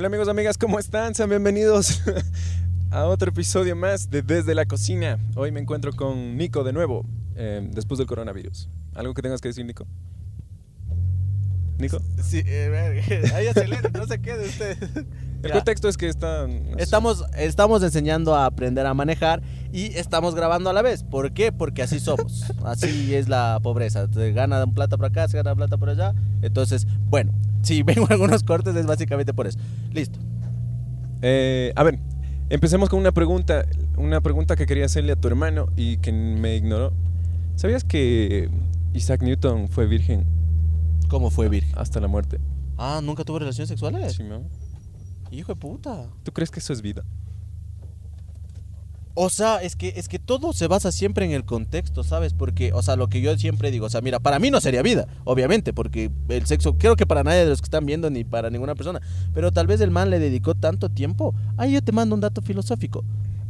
Hola amigos, amigas, ¿cómo están? Sean bienvenidos a otro episodio más de Desde la Cocina. Hoy me encuentro con Nico de nuevo, eh, después del coronavirus. ¿Algo que tengas que decir, Nico? ¿Nico? Sí, eh, ahí acelera, no se quede usted. El Ya. contexto es que están... Estamos, estamos enseñando a aprender a manejar y estamos grabando a la vez. ¿Por qué? Porque así somos. Así es la pobreza. Se gana un plata por acá, se gana plata por allá. Entonces, bueno, si vengo algunos cortes es básicamente por eso. Listo. Eh, a ver, empecemos con una pregunta. Una pregunta que quería hacerle a tu hermano y que me ignoró. ¿Sabías que Isaac Newton fue virgen ¿Cómo fue virgen? hasta la muerte? Ah, ¿nunca tuvo relaciones sexuales? Sí, ¿no? Hijo de puta. ¿Tú crees que eso es vida? O sea, es que, es que todo se basa siempre en el contexto, ¿sabes? Porque, o sea, lo que yo siempre digo, o sea, mira, para mí no sería vida, obviamente, porque el sexo, creo que para nadie de los que están viendo, ni para ninguna persona, pero tal vez el man le dedicó tanto tiempo. Ahí yo te mando un dato filosófico.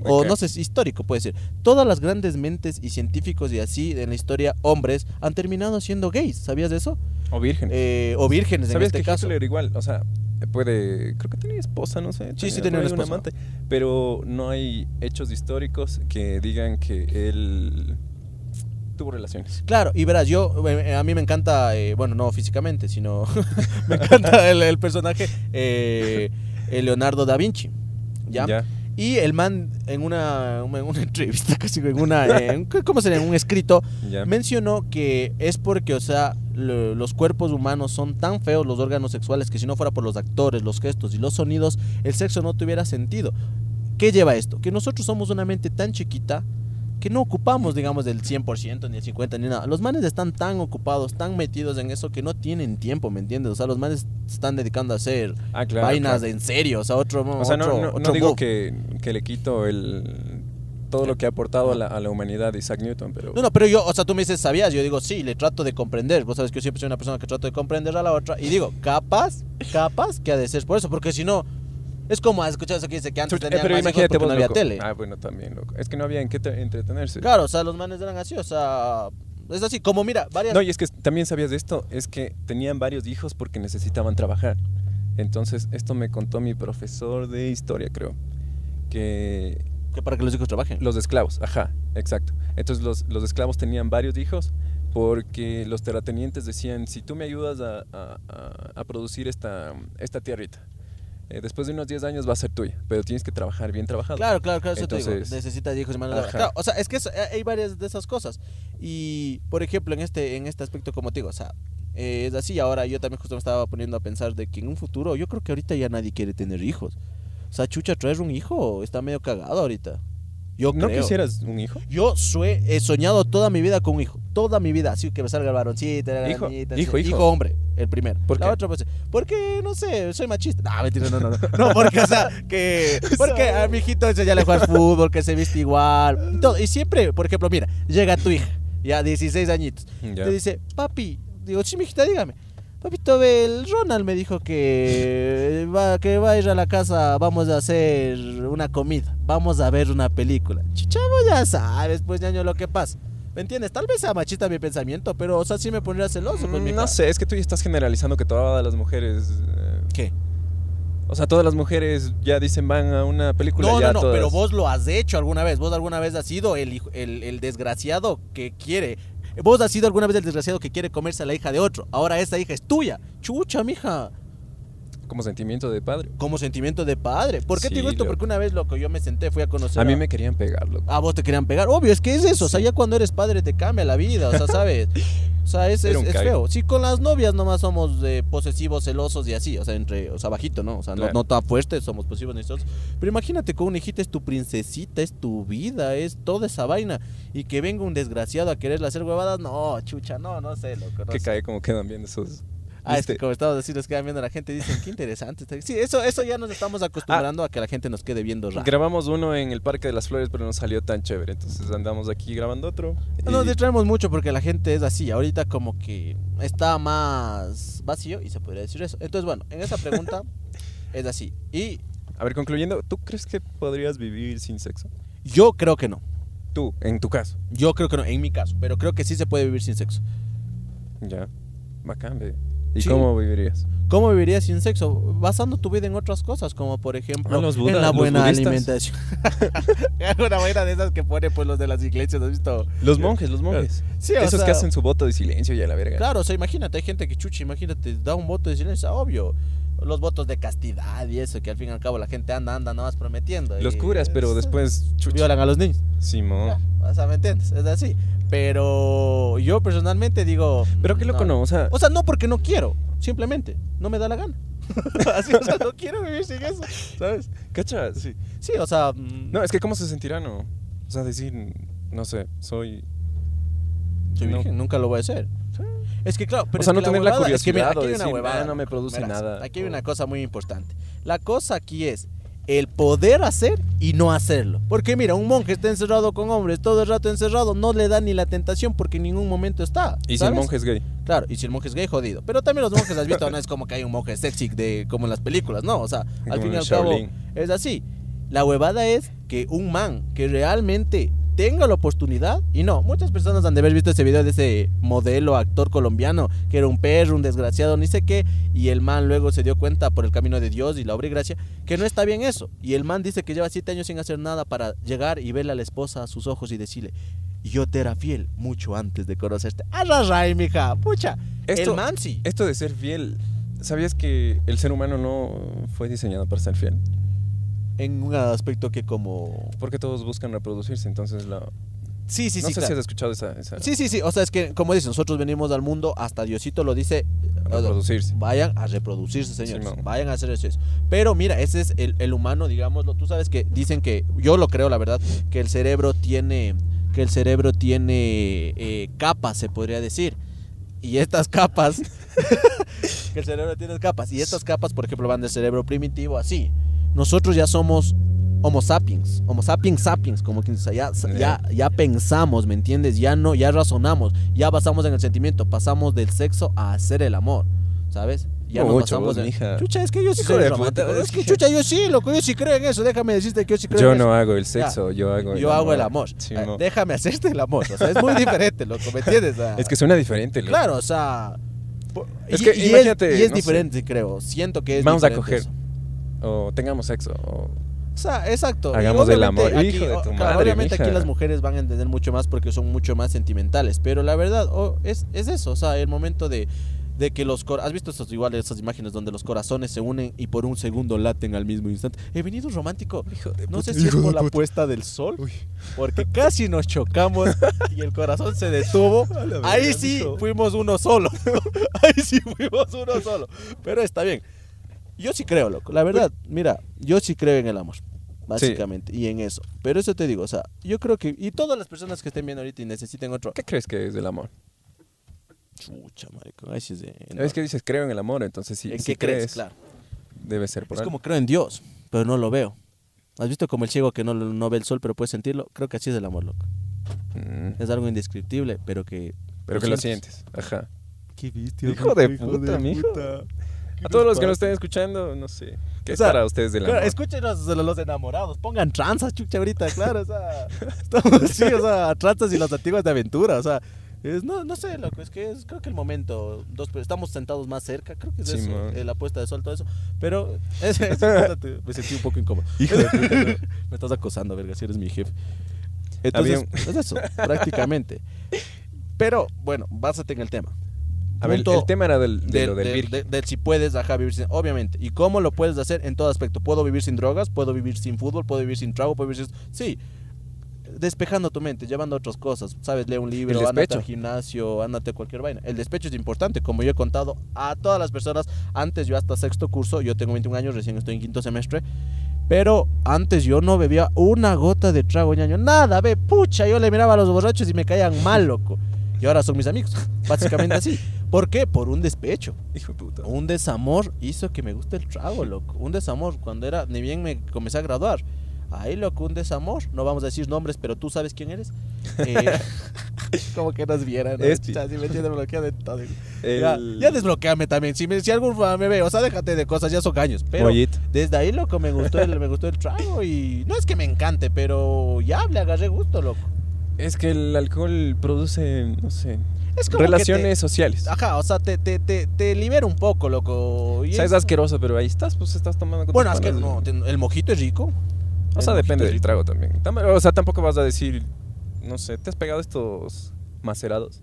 O no sé, histórico puede ser. Todas las grandes mentes y científicos y así en la historia, hombres, han terminado siendo gays. ¿Sabías de eso? ¿O virgen? Eh, o vírgenes en ¿Sabes este que caso. Hitler igual? O sea, puede... Creo que tenía esposa, no sé. Sí, sí, tenía una un esposa. amante, pero no hay hechos históricos que digan que él tuvo relaciones. Claro, y verás, yo, eh, a mí me encanta, eh, bueno, no físicamente, sino me encanta el, el personaje eh, eh, Leonardo da Vinci. ¿ya? Y el man en una, en una entrevista, casi en una, en- ¿cómo sería? En un escrito, ya. mencionó que es porque, o sea, los cuerpos humanos son tan feos, los órganos sexuales, que si no fuera por los actores, los gestos y los sonidos, el sexo no tuviera sentido. ¿Qué lleva esto? Que nosotros somos una mente tan chiquita que no ocupamos, digamos, del 100%, ni el 50%, ni nada. Los manes están tan ocupados, tan metidos en eso que no tienen tiempo, ¿me entiendes? O sea, los manes están dedicando a hacer Ah, claro. vainas claro. en serio, o sea, otro O sea, no, otro- no- no otro digo que, que le quito el todo lo que ha aportado a la, a la humanidad Isaac Newton, pero... No, no, pero yo, o sea, tú me dices, ¿sabías? Yo digo, sí, le trato de comprender. Vos sabes que yo siempre soy una persona que trato de comprender a la otra. Y digo, capaz, capaz que ha de ser por eso. Porque si no, es como, has escuchado eso que dice que antes Eh, tenían pero más hijos imagínate porque vos, no había loco. tele. Ah, bueno, también, loco. Es que no había en qué te- entretenerse. Claro, o sea, los manes eran así, o sea, es así, como mira, varias... No, y es que también sabías de esto, es que tenían varios hijos porque necesitaban trabajar. Entonces, esto me contó mi profesor de historia, creo, que que para que los hijos trabajen. los esclavos, ajá, exacto. Entonces, los, los esclavos tenían varios hijos porque los terratenientes decían, si tú me ayudas a, a- producir esta, esta tierrita, eh, después de unos 10 años va a ser tuya, pero tienes que trabajar bien trabajado. Claro, claro, claro, eso te Entonces- digo. Necesita hijos y manos de obra. Claro, o sea, es que eso- eh, hay varias de esas cosas. Y, por ejemplo, en este, en este aspecto, como te digo, o sea, eh, es así. Ahora yo también justo me estaba poniendo a pensar de que en un futuro, yo creo que ahorita ya nadie quiere tener hijos. O sea, chucha, traer un hijo está medio cagado ahorita. Yo ¿No creo. quisieras un hijo? Yo sue- he soñado toda mi vida con un hijo. Toda mi vida. Así que me salga el varoncito, la Hijo, hijo, así. hijo. hombre, el primero. ¿Por la qué? otra, pues, porque, no sé, soy machista. No, mentira, no, no, no. No, porque, o sea, que... Porque a mi hijito ese ya le juega al fútbol, que se viste igual. y todo. Y siempre, por ejemplo, mira, llega tu hija, ya 16 añitos. Ya. Te dice, papi, digo, sí, mijita, dígame. Papito, ve, el Ronald me dijo que va, que va a ir a la casa, vamos a hacer una comida, vamos a ver una película. Chichavo, ya sabes, pues, ñaño, lo que pasa. ¿Me entiendes? Tal vez sea machista mi pensamiento, pero, o sea, sí me pondría celoso, pues, Mm, No sé, es que tú ya estás generalizando que todas las mujeres... eh, ¿Qué? O sea, todas las mujeres ya dicen van a una película No, ya no, no, todas. pero vos lo has hecho alguna vez. Vos alguna vez has sido el, hijo- el, el desgraciado que quiere. Vos has sido alguna vez el desgraciado que quiere comerse a la hija de otro. Ahora esa hija es tuya. Chucha, mija. Como sentimiento de padre. Como sentimiento de padre. ¿Por qué Sí, te digo esto? loco. Porque una vez, loco, yo me senté, fui a conocer. A mí me querían pegarlo. A vos te querían pegar. Obvio, es que es eso. O sea, ya cuando eres padre te cambia la vida. O sea, ¿sabes? O sea, es, es, feo. Sí, con las novias nomás somos eh, posesivos, celosos y así. O sea, entre, o sea, bajito, ¿no? O sea, no, Claro. no tan fuertes, somos posesivos ni celosos. Pero imagínate con una hijita es tu princesita, es tu vida, es toda esa vaina. Y que venga un desgraciado a quererle hacer huevadas. No, chucha, no, no sé, loco. no que sé. cae como quedan bien esos. Ah, es que ¿viste? como estamos así, nos quedan viendo la gente y dicen, qué interesante. está". Sí, eso, eso ya nos estamos acostumbrando a que la gente nos quede viendo raro. Grabamos uno en el Parque de las Flores, pero no salió tan chévere. Entonces andamos aquí grabando otro. No nos distraemos mucho porque la gente es así. Ahorita como que está más vacío y se podría decir eso. Entonces, bueno, en esa pregunta es así. Y A ver, concluyendo, ¿tú crees que podrías vivir sin sexo? yo creo que no. Tú, en tu caso. Yo creo que no, en mi caso. Pero creo que sí se puede vivir sin sexo. Ya. Bacán, ve. ¿Y Sí. cómo vivirías? ¿Cómo vivirías sin sexo? Basando tu vida en otras cosas, como por ejemplo Ah, los en buda- la los buena budistas. alimentación. una buena de esas que pone pues los de las iglesias, ¿has visto? Los monjes, los monjes. Sí, o Esos sea, que hacen su voto de silencio y a la verga. Claro, o sea, imagínate, hay gente que chucha, imagínate, da un voto de silencio, obvio. Los votos de castidad y eso, que al fin y al cabo la gente anda, anda nada más prometiendo. Los curas, pero es- después chucha. violan a los niños. Simón. O sea, ¿me entiendes? Es así. Pero yo personalmente digo. Pero qué loco no, o sea, O sea, no porque no quiero, simplemente no me da la gana. así, o sea, no quiero vivir sin eso, ¿sabes? ¿cachas? Sí, sí o sea. mm, No, es que cómo se sentirá, ¿no? O sea, decir, no sé, soy... soy no. virgen, nunca lo voy a hacer. Es que claro, pero O sea, es no tener la huevada- es que mira, curiosidad aquí hay una decir, huevada, "Ah, no me loco". produce nada. Aquí hay O- una cosa muy importante. La cosa aquí es el poder hacer y no hacerlo. Porque mira, un monje está encerrado con hombres todo el rato encerrado, no le da ni la tentación porque en ningún momento está. Y si el monje es gay. Claro, y si el monje es gay, jodido. Pero también los monjes, has visto, no es como que hay un monje sexy de, como en las películas, no. O sea, al Como fin y al cabo, es así. La huevada es que un man que realmente tenga la oportunidad, y no, muchas personas han de haber visto ese video de ese modelo, actor colombiano, que era un perro, un desgraciado, ni sé qué, y el man luego se dio cuenta por el camino de Dios y la obra y gracia, que no está bien eso. Y el man dice que lleva siete años sin hacer nada para llegar y verle a la esposa a sus ojos y decirle, yo te era fiel mucho antes de conocerte. ¡Arrarray, mija! ¡Pucha! Esto- el man sí. Esto de ser fiel, ¿sabías que el ser humano no fue diseñado para ser fiel? En un aspecto que como... Porque todos buscan reproducirse, entonces la... Sí, sí, no sí. sé claro. si has escuchado esa... esa Sí, sí, sí. O sea, es que, como dice, nosotros venimos al mundo, hasta Diosito lo dice. reproducirse. Vayan a reproducirse, señores. Vayan a hacer eso. Pero mira, ese es el, el humano, digámoslo. Tú sabes que dicen que, yo lo creo, la verdad, que el cerebro tiene, que el cerebro tiene eh, capas, se podría decir. Y estas capas, que el cerebro tiene capas. Y estas capas, por ejemplo, van del cerebro primitivo así. Nosotros ya somos Homo sapiens, Homo sapiens sapiens, como quien dice, ya, ya, ya pensamos, ¿me entiendes? Ya no, ya razonamos, ya basamos en el sentimiento, pasamos del sexo a hacer el amor, ¿sabes? Ya nos Mucho, basamos vos, en... mija. Chucha, es que yo sí Hijo soy de romántico. puta, Es que chucha, yo sí, loco, yo sí creo en eso. Déjame decirte que yo sí creo Yo en no eso. hago el sexo, yo hago el Yo hago el amor. amor. Ah, Déjame hacerte el amor. O sea, es muy diferente, loco, ¿me entiendes? O sea, Es que suena diferente, loco. Claro, o sea... Es y- que y imagínate, Y es no sé. diferente, creo. Siento que es Vamos a diferente coger. eso. O tengamos sexo. O... O sea, exacto. Hagamos el obviamente amor. aquí- Hijo de tu madre, obviamente aquí las mujeres van a entender mucho más porque son mucho más sentimentales. Pero la verdad, oh, es, es eso. O sea, el momento de, de que los corazones. ¿Has visto esas, igual esas imágenes donde los corazones se unen y por un segundo laten al mismo instante? He venido romántico. Hijo de No puta, sé si es por la puta. puesta del sol, porque casi nos chocamos y el corazón se detuvo. Ahí sí fuimos uno solo. Ahí sí fuimos uno solo. Pero está bien. Yo sí creo, loco. La verdad, mira, yo sí creo en el amor. Básicamente, y en eso. Pero eso te digo, o sea, yo creo que. Y todas las personas que estén viendo ahorita y necesiten otro. ¿Qué crees que es el amor? Chucha, marico. Ahí sí es de. Es que dices creo en el amor, entonces si, ¿En si qué crees? crees, Claro. debe ser por Es algo. como creo en Dios, pero no lo veo. ¿Has visto como el ciego que no, no ve el sol, pero puede sentirlo? Creo que así es el amor, loco. Mm, Es algo indescriptible, pero que. Pero que lo sientes. Ajá. Qué bestia. Hijo de puta, mijo. A todos los que nos estén escuchando, no sé. ¿Qué O es sea, para ustedes del Claro, amor? escúchenos los, enamorados, pongan tranzas, chucha, ahorita, claro, o sea, estamos así, o sea, tranzas y las antiguas de aventura, o sea, es, no, no sé, loco, es que es, creo que el momento, dos, estamos sentados más cerca, creo que es Sí, eso, eh, la puesta de sol, todo eso, pero es, es- me sentí un poco incómodo. Hijo de puta, no. me estás acosando, verga, si eres mi jefe. Entonces, Había es eso, prácticamente. Pero, bueno, básate en el tema. A ver, el tema era del, de lo del si puedes ajá, vivir sin, obviamente. ¿Y cómo lo puedes hacer en todo aspecto? ¿Puedo vivir sin drogas? ¿Puedo vivir sin fútbol? ¿Puedo vivir sin trago? ¿Puedo vivir sin...? Sí. Despejando tu mente, llevando otras cosas. ¿Sabes? Lee un libro, ándate al gimnasio, ándate a cualquier vaina. El despecho es importante, como yo he contado a todas las personas. Antes yo hasta sexto curso, yo tengo 21 años, recién estoy en quinto semestre. Pero antes yo no bebía una gota de trago, ñaño. Nada, ve, pucha, yo le miraba a los borrachos y me caían mal, loco. Y ahora son mis amigos. Básicamente así. ¿Por qué? Por un despecho. Hijo de puta. Un desamor hizo que me guste el trago, loco. Un desamor cuando era, ni bien me comencé a graduar. Ahí, loco, un desamor. No vamos a decir nombres, pero tú sabes quién eres. Eh, como que nos vieran. ¿no? Este. Chucha, si me tiene bloqueado de todo. El- Ya, ya desbloqueame también. Si, me, si algún me ve, o sea, déjate de cosas, ya son años. Pero Mollito. desde ahí, loco, me gustó, el, me gustó el trago. Y no es que me encante, pero ya le agarré gusto, loco. Es que el alcohol produce, no sé. Es como que Relaciones sociales. ajá, o sea, te, te, te, te libera un poco, loco. Y O sea, es es- asqueroso, pero ahí estás, pues estás tomando con Bueno, panas. no, te- el mojito es rico. O sea, El depende del trago también. Tam- O sea, tampoco vas a decir, no sé, ¿te has pegado estos macerados?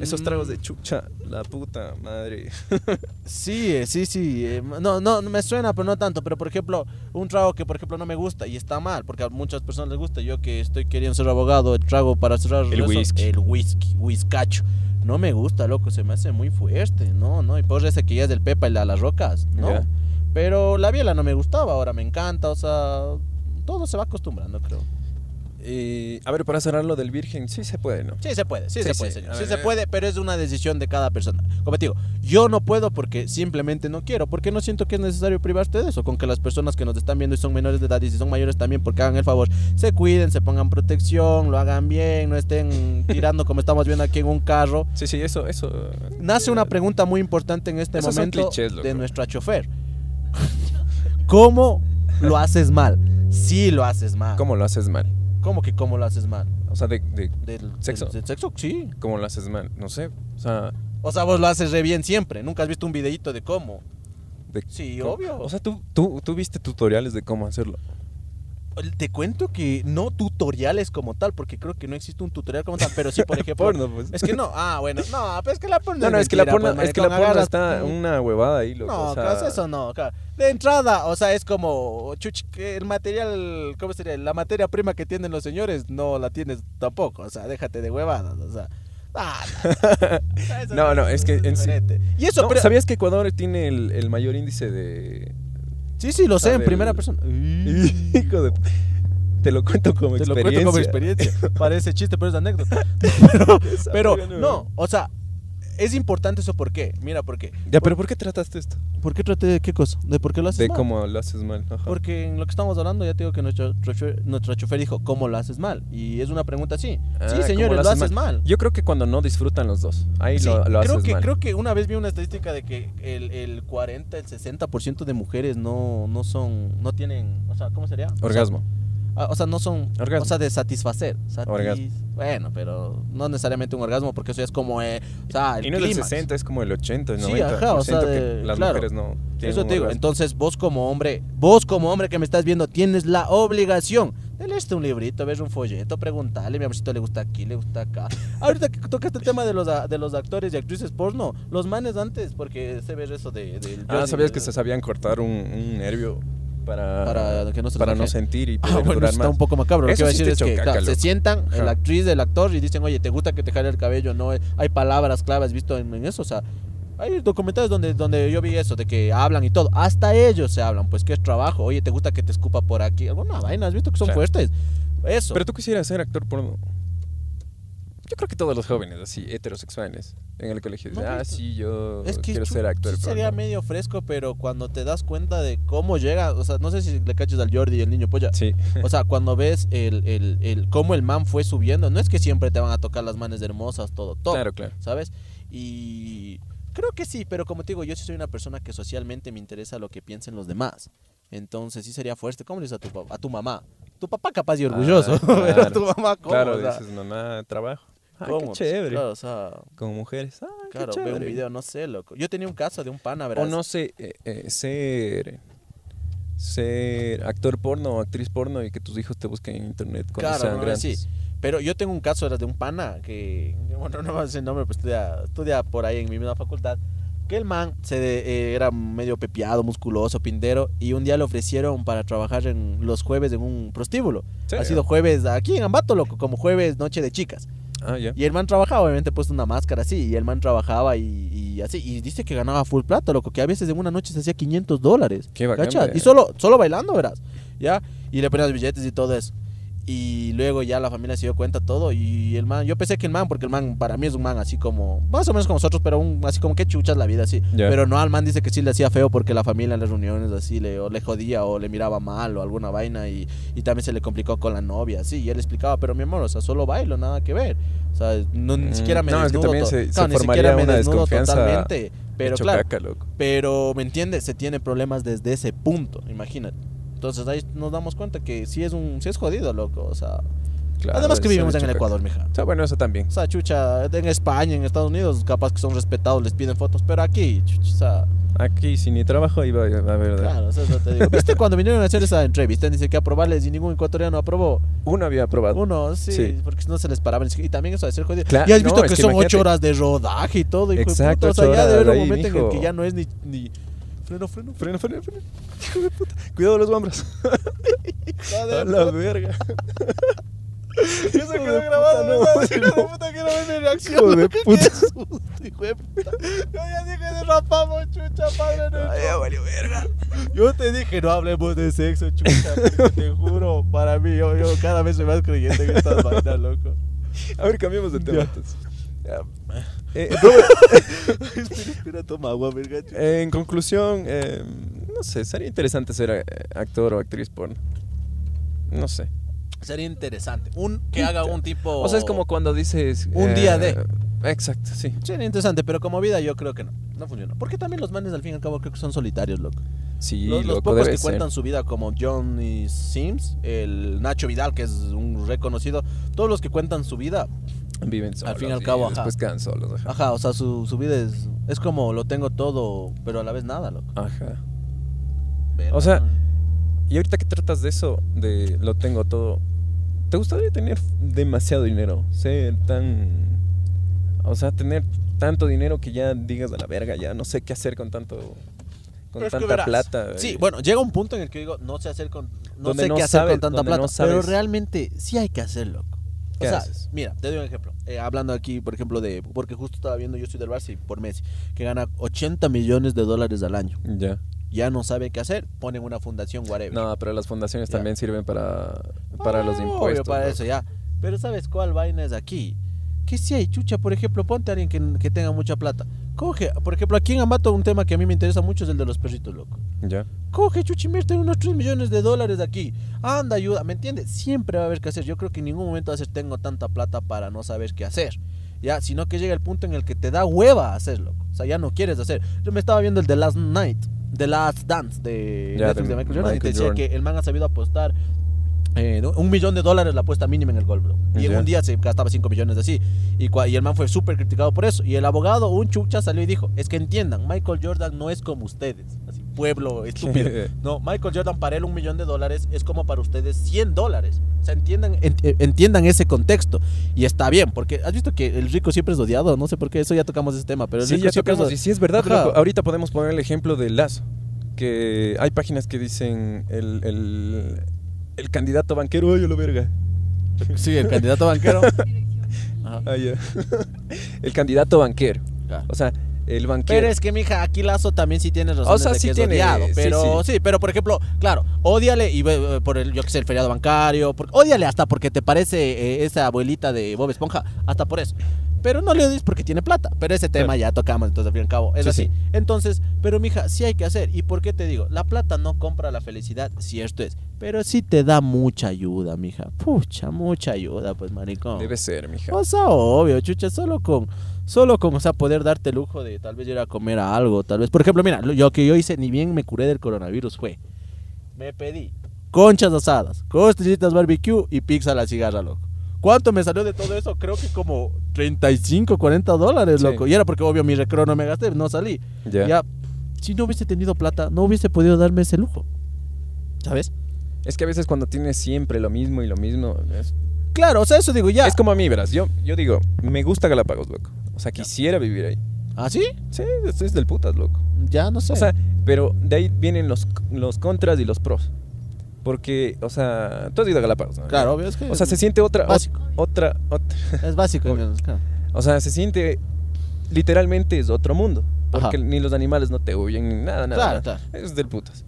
Esos tragos de Mm, chucha, la puta madre. Sí, eh, sí, sí. eh, No, no, no me suena, pero no tanto. Pero, por ejemplo, un trago que, por ejemplo, no me gusta y está mal, porque a muchas personas les gusta. Yo que estoy queriendo ser abogado, el trago para cerrar El whisky. El whisky, whiskacho. No me gusta, loco, se me hace muy fuerte. No, no, y por ese que ya es del Pepa y la las rocas, no. Pero la biela no me gustaba, ahora me encanta, o sea, todo se va acostumbrando, creo. Y, a ver, para cerrar lo del virgen, sí se puede, ¿no? Sí se puede, sí, Sí, se puede, sí. señor. Sí ver, se puede, pero es una decisión de cada persona. Como te digo, yo no puedo porque simplemente no quiero, porque no siento que es necesario privarte de eso, con que las personas que nos están viendo y son menores de edad y si son mayores también, porque hagan el favor, se cuiden, se pongan protección, lo hagan bien, no estén tirando como estamos viendo aquí en un carro. Sí, sí, eso, eso. Nace una pregunta muy importante en este Esos momento clichés, de nuestra chofer. ¿Cómo lo haces mal? Sí lo haces mal. ¿Cómo lo haces mal? ¿Cómo que cómo lo haces mal? O sea, de, de ¿Del ¿Sexo? del- del sexo? Sí. cómo lo haces mal. No sé. O sea, O sea, vos lo haces re bien siempre. Nunca has visto un videito de cómo. de Sí, cómo- obvio. O sea, tú, tú, tú viste tutoriales de cómo hacerlo. Te cuento que no tutoriales como tal, porque creo que no existe un tutorial como tal, pero sí, por ejemplo. Porno, pues. Es que no, ah, bueno, no, pero es que la porno No, no, es que la porno, pues, es que la porno está una huevada ahí, loco. No, o sea, claro, eso no, claro. De entrada, o sea, es como, chuch, el material, ¿cómo sería? La materia prima que tienen los señores no la tienes tampoco, o sea, déjate de huevadas, o sea. ah, no, No, no, es que en sí-. Y eso, No, pero, ¿Sabías que Ecuador tiene el, el mayor índice de... sí, sí, lo sé, en primera el- persona. Hijo de... Te lo cuento como Te lo experiencia. cuento como experiencia. Parece chiste, pero es anécdota. Pero, no, o sea, es importante eso, ¿por qué? Mira, ¿por qué? Ya, pero ¿por qué trataste esto? ¿Por qué traté de qué cosa? ¿De por qué lo haces De mal? cómo lo haces mal. Ajá. Porque en lo que estamos hablando, ya te digo que nuestro nuestro chofer dijo, ¿cómo lo haces mal? Y es una pregunta así. Ah, sí, ¿cómo señores, lo lo haces mal. Yo creo que cuando no disfrutan los dos. Ahí Sí, lo, lo creo, haces que, mal. creo que una vez vi una estadística de que el, el 40, el 60% de mujeres no, no son, no tienen, o sea, ¿cómo sería? O sea, Orgasmo. O sea, no son. Orgasmo. O sea, de satisfacer. Satis- Orgasmo. Bueno, pero no necesariamente un orgasmo, porque eso ya es como. eh, o sea, el y no es el clímax. 60, es como el 80, el Sí, 90. ajá, o sea, que de- las claro. mujeres no tienen Eso te digo. orgasmo. Entonces, vos como hombre, vos como hombre que me estás viendo, tienes la obligación de leerte un librito, ver un folleto, preguntarle, mi amorcito le gusta aquí, le gusta acá. Ahorita que tocaste el tema de los, de los actores y actrices porno, los manes antes, porque se ve eso de. del Ah, ¿sabías que de- se sabían cortar un, un nervio para, Para que no se les para no baje? sentir y Ah, poder bueno, durar está más? un poco macabro. Lo que iba a sí decir es que claro, se sientan, Ajá. la actriz, el actor, y dicen, oye, ¿te gusta que te jale el cabello? No, hay palabras claves visto en, en eso, o sea, hay documentales donde, donde yo vi eso, de que hablan y todo. Hasta ellos se hablan, pues que es trabajo. Oye, ¿te gusta que te escupa por aquí? Alguna vaina, ¿has visto que son Claro. fuertes? Eso. Pero tú quisieras ser actor porno. Yo creo que todos los jóvenes, así, heterosexuales, en el colegio dicen, No, ah, pero- sí, yo es que quiero ser actor sería medio fresco, pero cuando te das cuenta de cómo llega, o sea, no sé si le caches al Jordi y el niño polla. Sí, O sea, cuando ves el, el, el cómo el man fue subiendo, no es que siempre te van a tocar las manes hermosas, todo, todo. claro, claro. ¿sabes? Y creo que sí, pero como te digo, yo sí soy una persona que socialmente me interesa lo que piensen los demás. Entonces sí sería fuerte. ¿Cómo le dices a tu, a tu mamá? Tu papá capaz y orgulloso, Ah, pero claro. tu mamá ¿cómo? Claro, O sea, dices, mamá, trabajo. Ah, qué chévere. Claro, o sea, Con mujeres. Ah, qué claro, ve un chévere. video, no sé, loco. Yo tenía un caso de un pana, O ¿verdad? no sé, eh, eh, ser ser actor porno o actriz porno y que tus hijos te busquen en internet cuando Claro, sean no, grandes. sí. Pero yo tengo un caso de un pana que, bueno, no va a decir el nombre, pero estudia, estudia por ahí en mi misma facultad. Que el man se de- eh, era medio pepiado, musculoso, pindero, y un día le ofrecieron para trabajar en los jueves en un prostíbulo. ¿Serio? Ha sido jueves aquí en Ambato, loco, como jueves noche de chicas. Ah, ya. Y el man trabajaba, obviamente puesto una máscara así, y el man trabajaba y, y así, y dice que ganaba full plata, loco, que a veces en una noche se hacía 500 dólares. Qué bacán. Y solo, solo bailando, verás, ¿ya? Y le ponían los billetes y todo eso. Y luego ya la familia se dio cuenta todo y el man, yo pensé que el man, porque el man para mí es un man así como, más o menos como nosotros, pero un, así como que chuchas la vida así. Pero no, al man dice que sí le hacía feo porque la familia en las reuniones así le, o le jodía o le miraba mal o alguna vaina y, y también se le complicó con la novia, así. Y él explicaba, pero mi amor, o sea, solo bailo, nada que ver. O sea, no, ni Mm, siquiera me no, es que desnudo. también to- se- se ni siquiera me desnudo totalmente. Pero claro, caca, loco. pero, ¿me entiendes? Se tiene problemas desde ese punto, imagínate. Entonces ahí nos damos cuenta que sí es un sí es jodido, loco. O sea, Claro, Además que vivimos en el. Ecuador, mija. O sea, bueno, eso también. O sea, chucha, en España, en Estados Unidos, capaz que son respetados, les piden fotos, pero aquí, chucha, o sea, Aquí, si ni trabajo, iba a ver. claro, eso te digo. ¿Viste cuando vinieron a hacer esa entrevista? Dice que aprobarles y ningún ecuatoriano aprobó. Uno había aprobado. Uno, sí, Sí. porque no se les paraban. Y también eso de ser jodido. Claro, y has no, visto es que, son imagínate. ocho horas de rodaje y todo, hijo Exacto, de puta. O sea, ya de ver un momento en el que ya no es ni... ni... Freno, freno, Freno, freno, freno. Hijo de puta. Cuidado los hombros. A la verga. Yo se quedó grabado, no, no, hijo de no. puta, quiero ver mi reacción. Hijo de puta. hijo de puta. Yo ya dije derrapamos, chucha, padre. Ay, ya valió verga. Yo te dije, no hablemos de sexo, chucha. te juro, para mí, yo, yo cada vez soy más creyente en estas vainas, loco. A ver, cambiemos de tema. Entonces. Eh, Robert, espera, espera, toma agua, verga. eh, en conclusión, eh, no sé, sería interesante ser eh, actor o actriz porno. No sé. Sería interesante. Un, que haga un tipo... O sea, es como cuando dices. Un día de. Exacto, sí. Sería interesante, pero como vida yo creo que no. No funciona. Porque también los manes al fin y al cabo creo que son solitarios, loco. Sí, los, los loco, pocos que ser. cuentan su vida como Johnny Sims, el Nacho Vidal, que es un reconocido, todos los que cuentan su vida, Viven solos. fin y al y cabo, ajá. Después quedan solos, ajá. ajá, o sea, su, su vida es, es como lo tengo todo, pero a la vez nada, loco. Ajá. O sea. Y ahorita que tratas de eso, de lo tengo todo, ¿te gustaría tener demasiado dinero? Ser tan... O sea, tener tanto dinero que ya digas a la verga, ya no sé qué hacer con tanto... Con Pero es que tanta plata. Sí, eh. bueno, llega un punto en el que digo, no sé hacer con no Donde sé no qué hacer sabes- con tanta plata, no pero realmente sí hay que hacerlo. O ¿Qué sea, haces? mira, te doy un ejemplo. Eh, hablando aquí, por ejemplo, de porque justo estaba viendo yo soy del Barça y por Messi, que gana 80 millones de dólares al año. Ya. Ya no sabe qué hacer, ponen una fundación whatever. No, pero las fundaciones también sirven para, para los Ah, obvio, impuestos. para ¿no? eso ya. Pero ¿sabes cuál vaina es aquí? Que si hay chucha, por ejemplo, ponte a alguien que, que tenga mucha plata. Coge, por ejemplo, aquí en Ambato un tema que a mí me interesa mucho es el de los perritos, loco. Ya. Coge, chuchi, invierte unos 3 millones de dólares de aquí. Anda, ayuda, ¿me entiendes? Siempre va a haber que hacer. Yo creo que en ningún momento va a ser tengo tanta plata para no saber qué hacer. Ya, sino que llega el punto en el que te da hueva hacerlo. O sea, ya no quieres hacer. Yo me estaba viendo el The Last Night, The Last Dance de Ya, Netflix de de Michael Jordan y te Michael decía Jordan. que el man ha sabido apostar eh, un millón de dólares la apuesta mínima en el golf, bro. Y en un día se gastaba 5 millones de así. Y, y el man fue súper criticado por eso. Y el abogado, un chucha, salió y dijo, es que entiendan, Michael Jordan no es como ustedes. Así, pueblo estúpido. No, Michael Jordan para él un millón de dólares es como para ustedes 100 dólares. O sea, entiendan, ent- eh, entiendan ese contexto. Y está bien, porque has visto que el rico siempre es odiado. No sé por qué, eso ya tocamos ese tema. Pero el sí, rico ya siempre es tocamos. Y odi- sí es verdad, loco. Ahorita podemos poner el ejemplo de Lazo. Que hay páginas que dicen el, el, el candidato banquero, oye, lo verga. Sí, el candidato banquero. Ajá. Ah, el candidato banquero. O sea, el banquero. Pero es que, mija, aquí Lazo también sí tiene razón O sea, de sí que es tiene, odiado. Pero sí, sí. pero por ejemplo, claro, ódiale y ve- eh, por el, yo que sé, el feriado bancario. por- ódiale hasta porque te parece eh, esa abuelita de Bob Esponja, hasta por eso. Pero no le odies porque tiene plata. Pero ese tema Claro. ya tocamos, entonces al fin y al cabo. Es Sí, así. sí. Entonces, pero mija, sí hay que hacer. ¿Y por qué te digo? La plata no compra la felicidad, cierto es. Pero sí te da mucha ayuda, mija. Pucha, mucha ayuda, pues, maricón. Debe ser, mija. O sea, obvio, chucha, solo con, solo con, o sea, poder darte el lujo de tal vez ir a comer a algo, tal vez. Por ejemplo, mira, lo yo que yo hice, ni bien me curé del coronavirus, fue, me pedí conchas asadas, costillitas barbecue y pizza a la cigarra, loco. ¿Cuánto me salió de todo eso? Creo que como 35, 40 dólares, Sí. loco. Y era porque, obvio, mi recreo no me gasté, no salí. Ya. Ya, si no hubiese tenido plata, no hubiese podido darme ese lujo. ¿Sabes? Es que a veces cuando tienes siempre lo mismo y lo mismo. Es, Claro, o sea, eso digo, ya. es como a mí, verás. Yo, yo digo, me gusta Galápagos, loco. O sea, quisiera vivir ahí. ¿Ah, sí? Sí, es del putas, loco. Ya, no sé. O sea, pero de ahí vienen los, los contras y los pros. Porque, o sea, tú has ido a Galápagos, ¿no? claro, obvio, es que O sea, se siente otra, Básico. ot- otra, otra. es básico. Obvio. claro. O sea, se siente, literalmente es otro mundo. Porque Ajá. ni los animales no te huyen, ni nada, nada. Claro, nada. claro. Es del putas.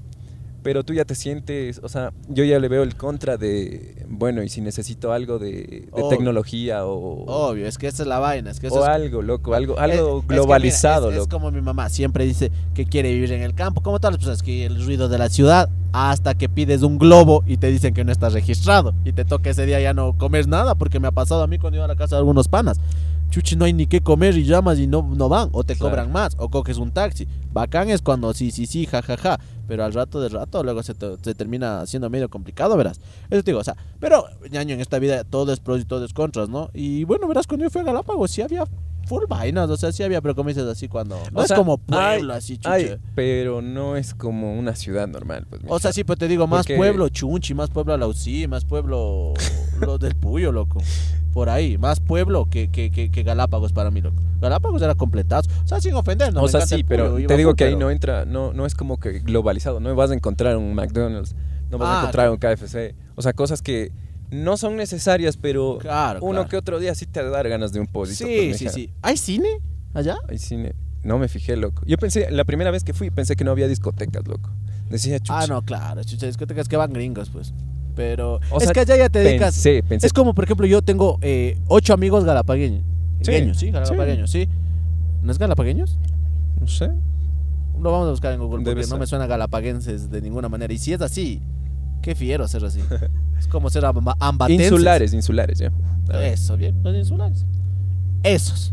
Pero tú ya te sientes, o sea, yo ya le veo el contra de, bueno, y si necesito algo de, de Obvio. tecnología o, Obvio, es que esa es la vaina. Es que eso o es, algo, loco, algo, es- algo es que, globalizado, mira, es, es loco. como mi mamá siempre dice que quiere vivir en el campo. Como todas las personas que el ruido de la ciudad, hasta que pides un globo y te dicen que no estás registrado. Y te toca ese día ya no comer nada, porque me ha pasado a mí cuando iba a la casa de algunos panas. Chuchi, no hay ni qué comer y llamas y no, no van. O te Claro. cobran más, o coges un taxi. Bacán es cuando sí, sí, sí, ja, ja, ja. Pero al rato de rato, luego se, te- se termina siendo medio complicado, verás. Eso te digo, o sea, pero, ñaño, en esta vida todo es pros y todo es contras, ¿no? Y bueno, verás, cuando yo fui a Galápagos sí había full vainas, o sea, sí había, pero como dices así, cuando... No O es sea, como pueblo, hay- así, chucha. Ay, pero no es como una ciudad normal. Pues, O sea, sí, pues te digo, más Porque- pueblo Chunchi, más pueblo Alausí, más pueblo lo del Puyo, loco. Por ahí, más pueblo que, que, que, que Galápagos para mí, loco. Galápagos era completazo. O sea, sin ofender, no o me sea, sí, pero Puyo, te digo full, que ahí no entra, no, no es como que globalizado. No vas a encontrar un McDonald's, no vas Ah, a encontrar un KFC. O sea, cosas que no son necesarias, pero Claro, uno claro. que otro día sí te da ganas de un pollito. Sí, sí, sí. ¿Hay cine allá? Hay cine. No me fijé, loco. Yo pensé, la primera vez que fui, pensé que no había discotecas, loco. Decía, chucha. Ah, no, claro, chucha, discotecas que van gringos, pues. Pero O es sea, que allá ya te dedicas. Pensé, pensé. Es como, por ejemplo, yo tengo eh, ocho amigos galapagueños. Sí, Gueños, sí, galapagueños, sí. ¿No es galapagueños? No sé. Lo vamos a buscar en Google Debe porque no ser. me suena galapaguenses de ninguna manera. Y si es así, qué fiero ser así. es como ser ambatenses. Insulares, insulares, ya. Eso, bien, los insulares. Esos.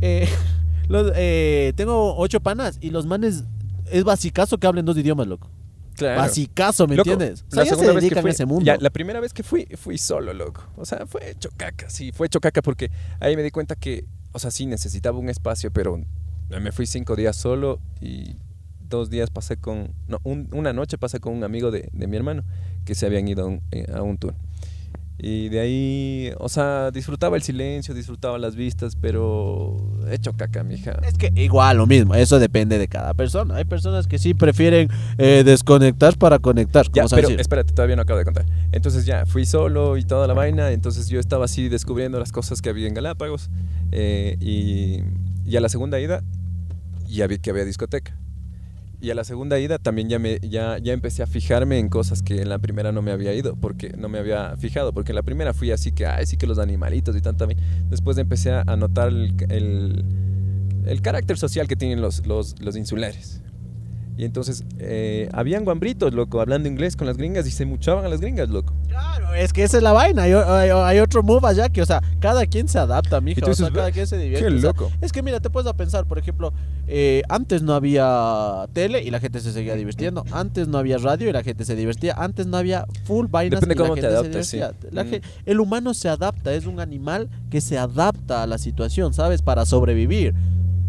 Eh, los, eh, tengo ocho panas y los manes es basicazo que hablen dos idiomas, loco. Claro. Basicazo, ¿me Loco, entiendes? O sea, la se segunda vez que fui, a ese mundo. ya, la primera vez que fui, fui solo, loco. O sea, fue chocaca, sí, fue chocaca porque ahí me di cuenta que, o sea, sí necesitaba un espacio, pero me fui cinco días solo y dos días pasé con, no, un- una noche pasé con un amigo de, de mi hermano que se habían ido a un, eh, a un tour. Y de ahí, o sea, disfrutaba el silencio, disfrutaba las vistas, pero he hecho caca, mija. Es que igual lo mismo, eso depende de cada persona. Hay personas que sí prefieren eh, desconectar para conectar. Ya, pero decir. espérate, todavía no acabo de contar. Entonces ya, fui solo y toda la vaina, entonces yo estaba así descubriendo las cosas que había en Galápagos eh, y, y a la segunda ida ya vi que había discoteca. Y a la segunda ida también ya, me, ya, ya empecé a fijarme en cosas que en la primera no me había ido, porque no me había fijado, porque en la primera fui así que, ay, sí que los animalitos y también. Después empecé a notar el, el, el carácter social que tienen los, los, los insulares. Y entonces, eh, habían guambritos, loco, hablando inglés con las gringas y se muchaban a las gringas, loco. Claro, es que esa es la vaina. Hay, hay- hay otro move allá que, o sea, cada quien se adapta. Y tú O sea, cada "Ve, quien se divierte. Qué o sea, loco. Es que mira, te puedes a pensar, por ejemplo, eh, antes no había tele y la gente se seguía divirtiendo. Antes no había radio y la gente se divertía. Antes no había full vainas Depende y la cómo te gente se adaptes, sí. divertía. La Mm. el humano se adapta, es un animal que se adapta a la situación, ¿sabes? Para sobrevivir.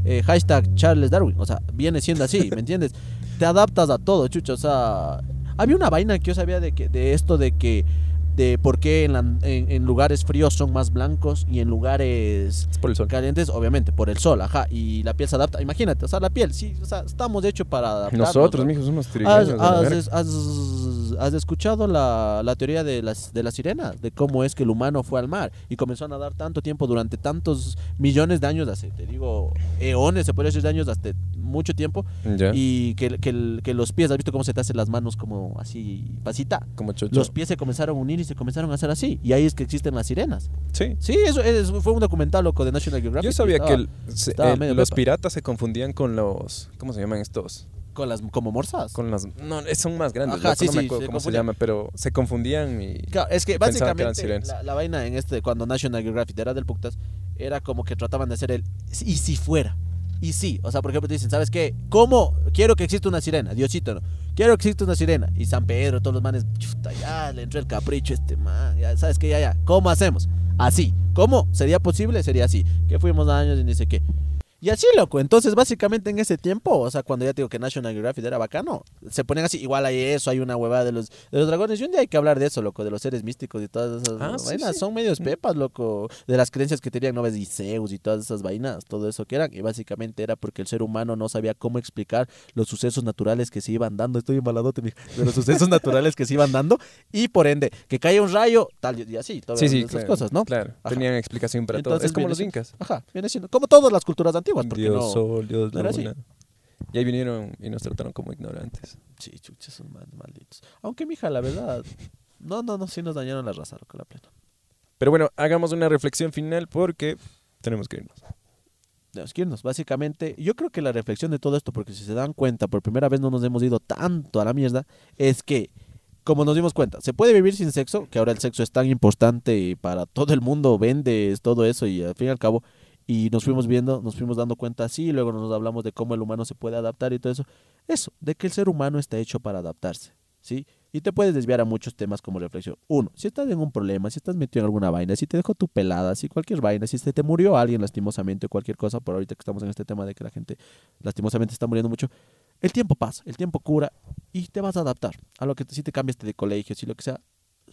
Eh, hashtag Charles Darwin, o sea, viene siendo así, ¿me entiendes? Te adaptas a todo, chucho, o sea, había una vaina que yo sabía de que de esto de que de por qué en, la- en- en lugares fríos son más blancos y en lugares Es por el sol. calientes, obviamente, por el sol, ajá, y la piel se adapta. Imagínate, o sea, la piel, sí, o sea, estamos hechos para adaptarnos. Nosotros, ¿no? mijos, somos ¿Has, trigueños. has- verga. has- has escuchado la, la teoría de las, de la sirena? De cómo es que el humano fue al mar y comenzó a nadar tanto tiempo durante tantos millones de años, hace, te digo, eones, se puede decir de años, hasta mucho tiempo, y que, que, que los pies, ¿has visto cómo se te hacen las manos como así, pasita? como chocho. Los pies se comenzaron a unir y se comenzaron a hacer así, y ahí es que existen las sirenas. Sí. Sí, eso es- fue un documental loco de National Geographic. Yo sabía estaba que el- se- estaba el- medio los pepa. piratas se confundían con los... ¿Cómo se llaman estos? Con las, como morsas. Con las... No, eh, son más grandes. Ajá, sí, no me sí, acuerdo se cómo se llaman, pero se confundían y... Claro, es que que básicamente sirenas. la, la vaina en este, cuando National Geographic era del Puctas, era como que trataban de hacer el y si fuera. Y sí, o sea, por ejemplo, te dicen, ¿sabes qué? ¿Cómo quiero que exista una sirena? Diosito, ¿no? Quiero que exista una sirena. Y San Pedro, todos los manes, chuta, ya le entró el capricho a este man, ya, ¿sabes qué? Ya, ya. ¿Cómo hacemos? Así. ¿Cómo? ¿Sería posible? Sería así. Que fuimos años y sé qué. Y así, loco. Entonces, básicamente en ese tiempo, o sea, cuando ya te digo que National Geographic era bacano, se ponían así. Igual hay eso, hay una huevada de los, de los dragones. Y un día hay que hablar de eso, loco, de los seres místicos y todas esas Ah, vainas. sí. Son medios pepas, loco. De las creencias que tenían, ¿no ves? Y Zeus y todas esas vainas, todo eso que eran. Y básicamente era porque el ser humano no sabía cómo explicar los sucesos naturales que se iban dando. Estoy embaladote. De los sucesos naturales que se iban dando. Y por ende, que caía un rayo, tal y así. Todas Sí, esas claro, cosas, ¿no? Claro, Ajá. tenían explicación para todo. Entonces Es como los incas. Ajá, viene siendo como todas las culturas antiguas, porque Dios no... sol, Dios no era así. luna. Y ahí vinieron y nos trataron como ignorantes. Sí, chuches, son mal- malditos. Aunque, mija, la verdad... No, no, no, sí nos dañaron la raza, loco, la plena. Pero bueno, hagamos una reflexión final porque tenemos que irnos. Tenemos que irnos. Básicamente, yo creo que la reflexión de todo esto, porque si se dan cuenta, por primera vez no nos hemos ido tanto a la mierda, es que, como nos dimos cuenta, se puede vivir sin sexo, que ahora el sexo es tan importante para todo el mundo, vendes todo eso y al fin y al cabo, y nos fuimos viendo, nos fuimos dando cuenta así, y luego nos hablamos de cómo el humano se puede adaptar y todo eso. eso, de que el ser humano está hecho para adaptarse, ¿sí? Y te puedes desviar a muchos temas como reflexión. Uno, si estás en un problema, si estás metido en alguna vaina, si te dejó tu pelada, si cualquier vaina, si se te murió alguien lastimosamente o cualquier cosa, por ahorita que estamos en este tema de que la gente lastimosamente está muriendo mucho, el tiempo pasa, el tiempo cura y te vas a adaptar a lo que si te cambiaste de colegio, si lo que sea.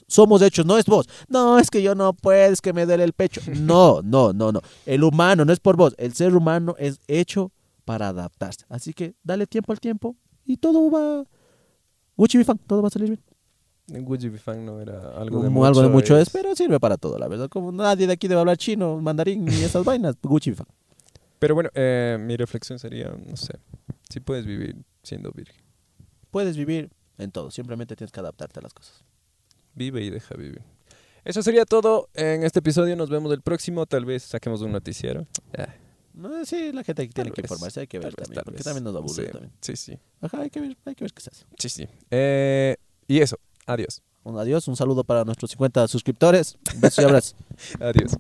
Somos hechos, no es vos. No, es que yo no puedo, es que me duele el pecho. No, no, no, no. El humano no es por vos. El ser humano es hecho para adaptarse. Así que dale tiempo al tiempo y todo va. Gucci Bifan, todo va a salir bien. En Gucci Bifan no era algo de mucho. algo de mucho es, pero sirve para todo, la verdad. Como nadie de aquí debe hablar chino, mandarín ni esas vainas, Gucci Bifan. Pero bueno, eh, mi reflexión sería, no sé, si puedes vivir siendo virgen. Puedes vivir en todo, simplemente tienes que adaptarte a las cosas. Vive y deja vivir. Eso sería todo en este episodio. Nos vemos el próximo. Tal vez saquemos un noticiero. Ah, No, sí, la gente tiene que vez, informarse, hay que ver tal vez, también, tal porque vez. también nos aburre Sí, también. Sí, sí. Ajá, hay que ver, hay que ver qué se hace. Sí, sí. Eh, y eso. Adiós. Un adiós, un saludo para nuestros 50 suscriptores. Un beso y abrazo. Adiós.